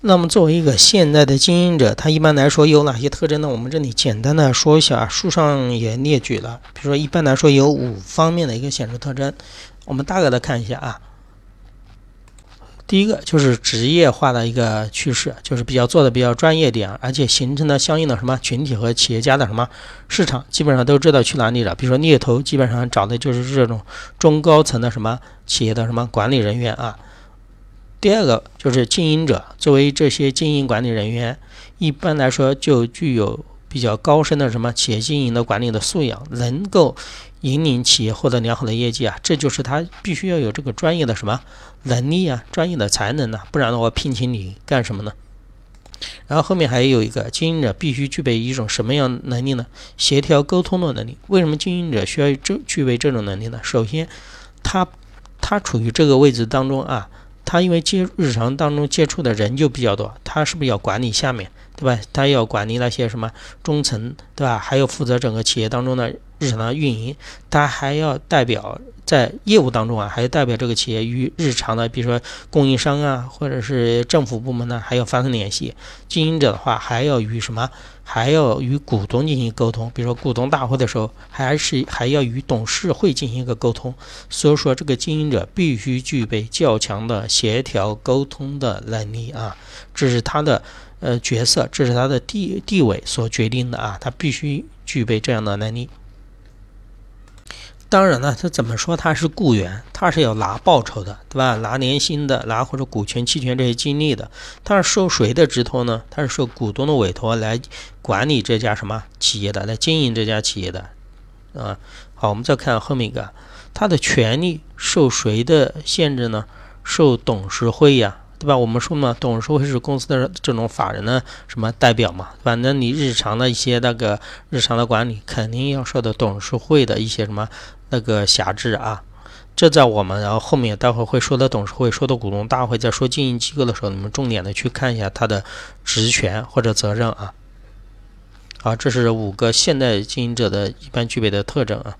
那么作为一个现在的经营者，他一般来说有哪些特征呢？我们这里简单的说一下，书上也列举了。比如说，一般来说有五方面的一个显著特征，我们大概的看一下啊。第一个就是职业化的一个趋势，就是比较做的比较专业点，而且形成了相应的什么群体和企业家的什么市场，基本上都知道去哪里了。比如说猎头，基本上找的就是这种中高层的什么企业的什么管理人员啊。第二个就是经营者，作为这些经营管理人员，一般来说就具有比较高深的什么企业经营的管理的素养，能够引领企业获得良好的业绩啊，这就是他必须要有这个专业的什么能力啊，专业的才能呢，不然的话聘请你干什么呢？然后后面还有一个经营者必须具备一种什么样能力呢？协调沟通的能力。为什么经营者需要这具备这种能力呢？首先，他他处于这个位置当中啊。他因为接日常当中接触的人就比较多，他是不是要管理下面，对吧？他要管理那些什么中层，对吧？还要负责整个企业当中的日常的运营，他还要代表。在业务当中啊，还要代表这个企业与日常的，比如说供应商啊，或者是政府部门呢，还要发生联系。经营者的话，还要与什么？还要与股东进行沟通。比如说股东大会的时候，还是还要与董事会进行一个沟通。所以说，这个经营者必须具备较强的协调沟通的能力啊，这是他的呃角色，这是他的地地位所决定的啊，他必须具备这样的能力。当然了，他怎么说他是雇员，他是要拿报酬的，对吧？拿年薪的，拿或者股权、期权这些激励的。他是受谁的指托呢？他是受股东的委托来管理这家什么企业的，来经营这家企业的。啊，好，我们再看后面一个，他的权利受谁的限制呢？受董事会呀。对吧？我们说嘛，董事会是公司的这种法人的什么代表嘛？反正你日常的一些那个日常的管理，肯定要受到董事会的一些什么那个辖制啊。这在我们然后后面待会会说到董事会，说到股东大会，在说经营机构的时候，你们重点的去看一下它的职权或者责任啊。好，这是五个现代经营者的一般具备的特征啊。